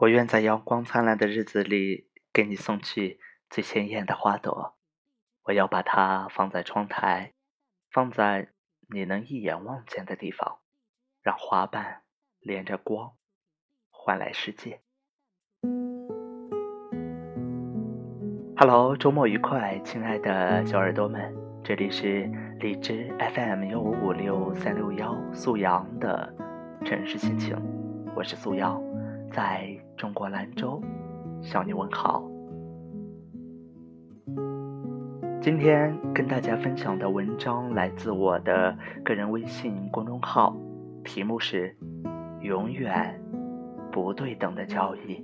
我愿在阳光灿烂的日子里给你送去最鲜艳的花朵。我要把它放在窗台，放在你能一眼望见的地方，让花瓣连着光，换来世界。Hello，周末愉快，亲爱的小耳朵们，这里是荔枝 FM 幺五五六三六幺素阳的城市心情，我是素阳。在中国兰州向你问好。今天跟大家分享的文章来自我的个人微信公众号，题目是“永远不对等的交易”。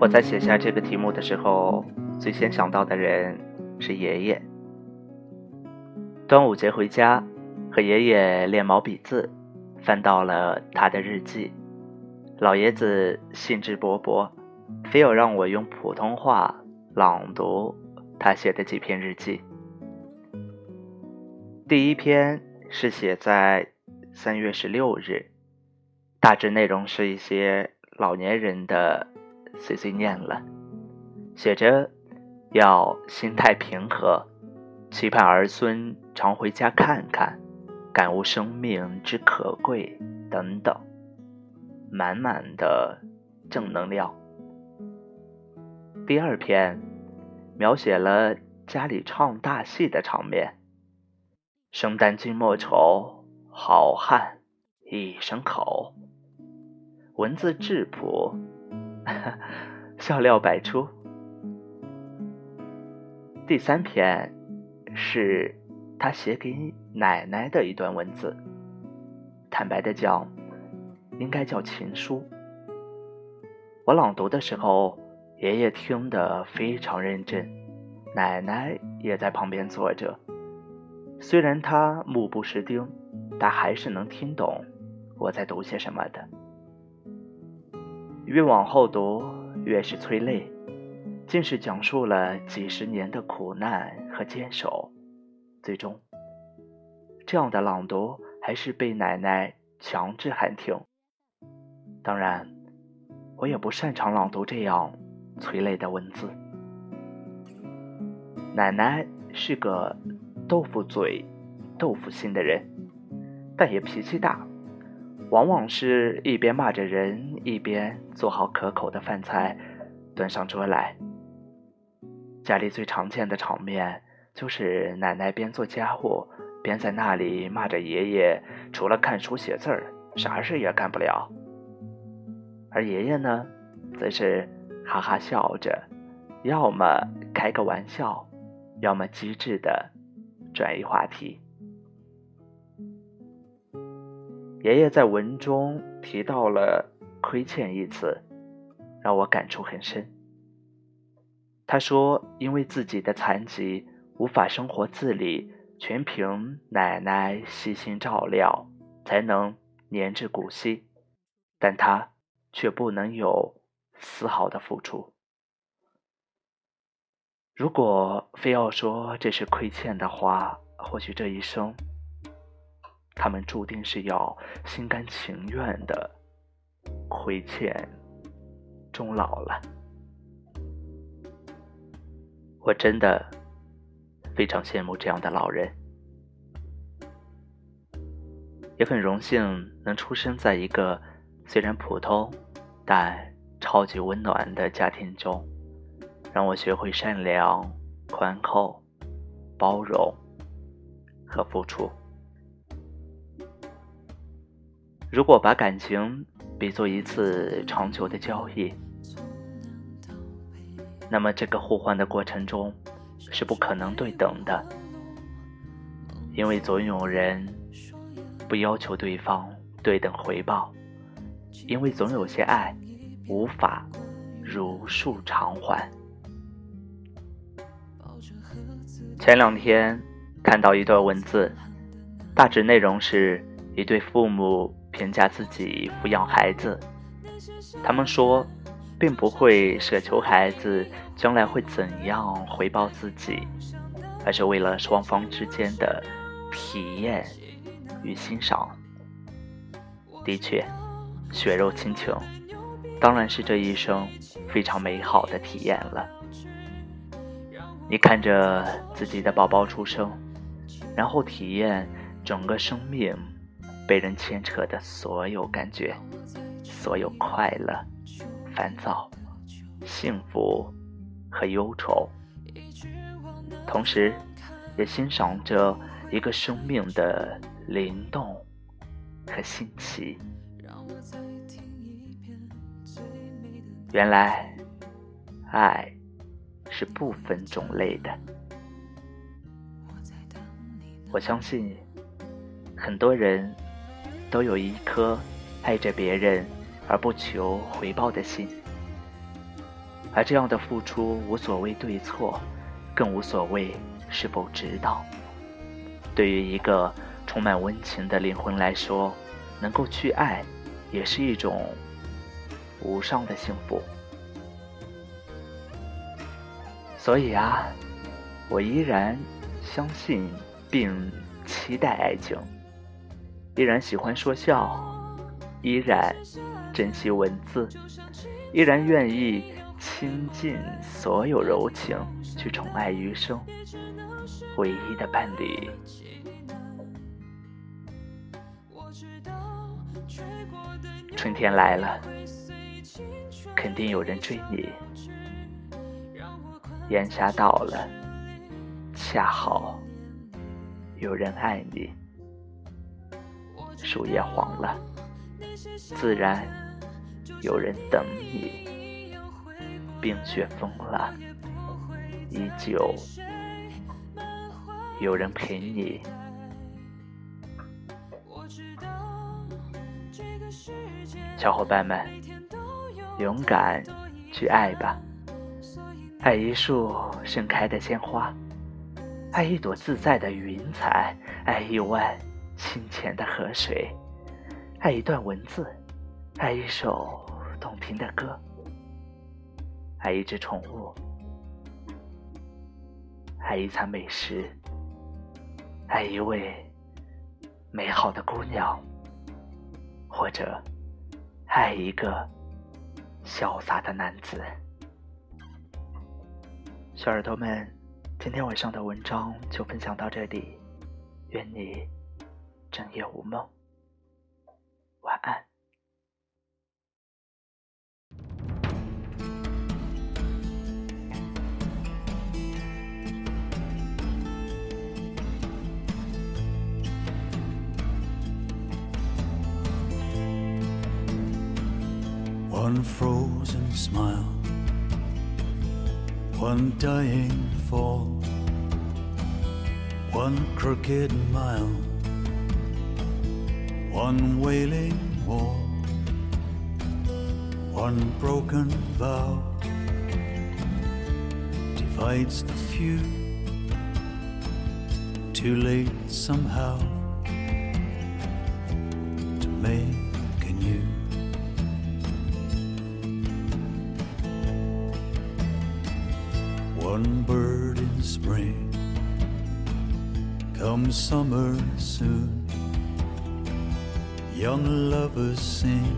我在写下这个题目的时候，最先想到的人是爷爷。端午节回家。和爷爷练毛笔字，翻到了他的日记。老爷子兴致勃勃，非要让我用普通话朗读他写的几篇日记。第一篇是写在三月十六日，大致内容是一些老年人的碎碎念了，写着要心态平和，期盼儿孙常回家看看。感悟生命之可贵，等等，满满的正能量。第二篇描写了家里唱大戏的场面，生旦净末丑，好汉一声口，文字质朴，笑料百出。第三篇是。他写给奶奶的一段文字，坦白的讲，应该叫情书。我朗读的时候，爷爷听得非常认真，奶奶也在旁边坐着。虽然他目不识丁，但还是能听懂我在读些什么的。越往后读，越是催泪，竟是讲述了几十年的苦难和坚守。最终，这样的朗读还是被奶奶强制喊停。当然，我也不擅长朗读这样催泪的文字。奶奶是个豆腐嘴、豆腐心的人，但也脾气大，往往是一边骂着人，一边做好可口的饭菜端上桌来。家里最常见的场面。就是奶奶边做家务边在那里骂着爷爷，除了看书写字儿，啥事也干不了。而爷爷呢，则是哈哈笑着，要么开个玩笑，要么机智的转移话题。爷爷在文中提到了“亏欠”一词，让我感触很深。他说：“因为自己的残疾。”无法生活自理，全凭奶奶悉心照料，才能年至古稀。但他却不能有丝毫的付出。如果非要说这是亏欠的话，或许这一生，他们注定是要心甘情愿的亏欠终老了。我真的。非常羡慕这样的老人，也很荣幸能出生在一个虽然普通但超级温暖的家庭中，让我学会善良、宽厚、包容和付出。如果把感情比作一次长久的交易，那么这个互换的过程中。是不可能对等的，因为总有人不要求对方对等回报，因为总有些爱无法如数偿还。前两天看到一段文字，大致内容是一对父母评价自己抚养孩子，他们说。并不会奢求孩子将来会怎样回报自己，而是为了双方之间的体验与欣赏。的确，血肉亲情，当然是这一生非常美好的体验了。你看着自己的宝宝出生，然后体验整个生命被人牵扯的所有感觉，所有快乐、烦躁、幸福和忧愁，同时，也欣赏着一个生命的灵动和新奇。原来，爱。是不分种类的。我相信，很多人都有一颗爱着别人而不求回报的心，而这样的付出无所谓对错，更无所谓是否值当。对于一个充满温情的灵魂来说，能够去爱，也是一种无上的幸福。所以啊，我依然相信并期待爱情，依然喜欢说笑，依然珍惜文字，依然愿意倾尽所有柔情去宠爱余生唯一的伴侣。春天来了，肯定有人追你。炎夏到了，恰好有人爱你。树叶黄了，自然有人等你。冰雪封了，依旧有人陪你。小伙伴们，勇敢去爱吧！爱一束盛开的鲜花，爱一朵自在的云彩，爱一湾清浅的河水，爱一段文字，爱一首动听的歌，爱一只宠物，爱一餐美食，爱一位美好的姑娘，或者爱一个潇洒的男子。小耳朵们，今天晚上的文章就分享到这里，愿你整夜无梦，One frozen smile. one dying fall, one crooked mile, one wailing wall, one broken vow divides the few. Too late somehow to make one bird in spring. Come summer soon, young lovers sing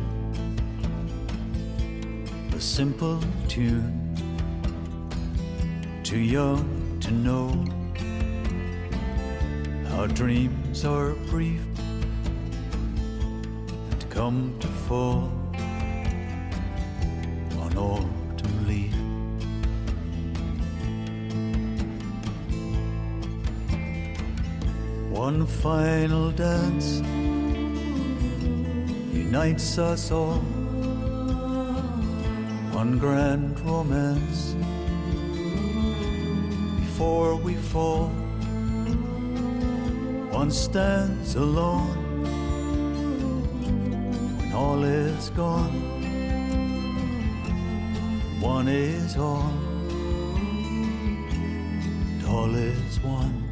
a simple tune. Too young to know our dreams are brief and come to fall One final dance unites us all. One grand romance before we fall. One stands alone when all is gone. One is all, and all is one.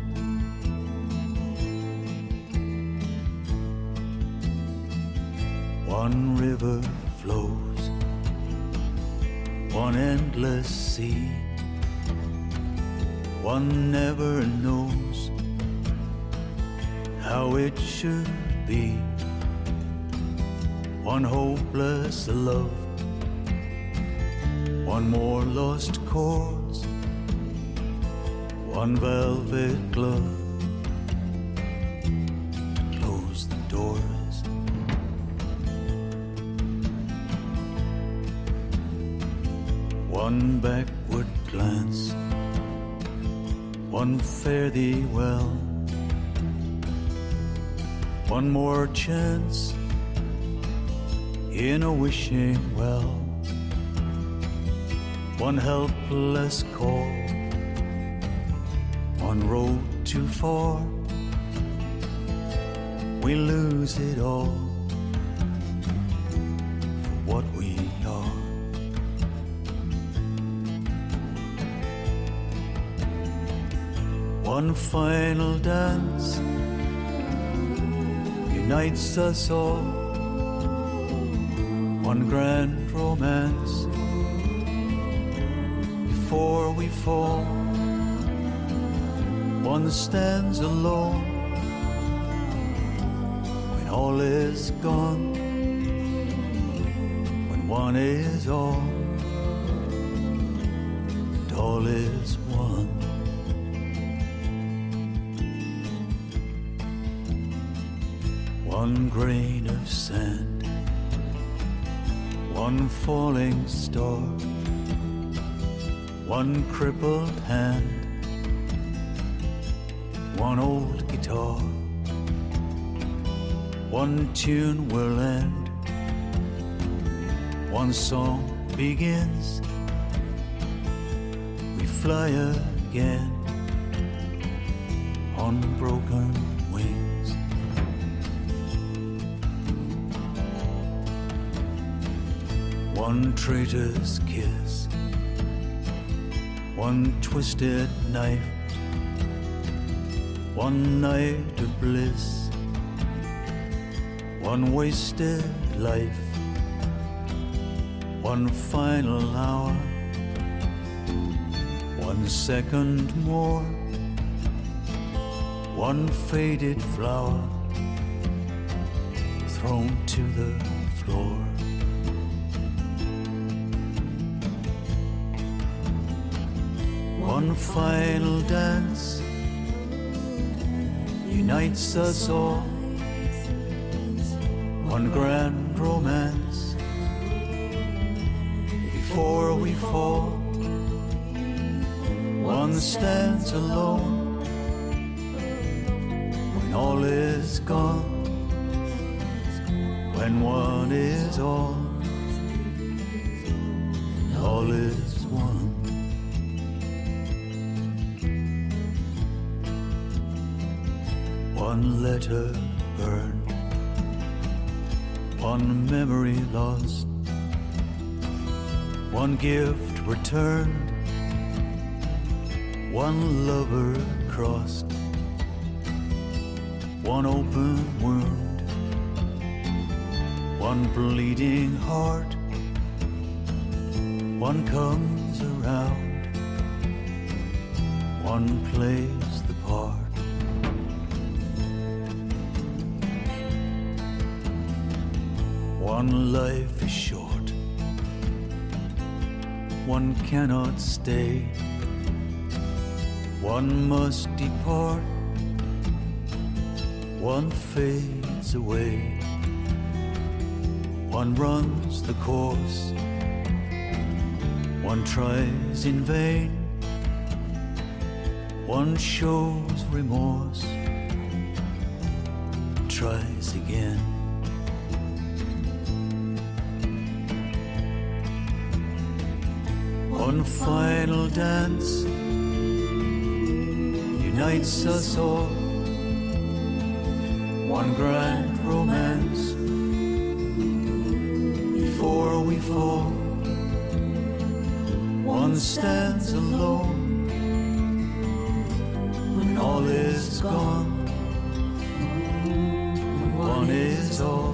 One river flows, one endless sea. One never knows how it should be. one hopeless love, one more lost cause, one velvet glove One backward glance, one fare thee well, one more chance in a wishing well. One helpless call, one road too far. We lose it all One final dance unites us all one grand romance before we fall. One stands alone when all is gone, when one is all, and all is one. One grain of sand one falling star, one crippled hand, one old guitar, one tune will end, one song begins, we fly again on broken One traitor's kiss, one twisted knife, one night of bliss, one wasted life, one final hour, one second more, one faded flower thrown to the floor. One final dance unites us all. One grand romance before we fall. One stands alone when all is gone. When one is all, all is One letter burned, one memory lost, one gift returned, one lover crossed, one open wound, one bleeding heart, one comes around, one plays One life is short, one cannot stay, one must depart, one fades away, one runs the course, one tries in vain, one shows remorse, tries again. One final dance unites us all. One grand romance before we fall. One stands alone when all is gone. One is all.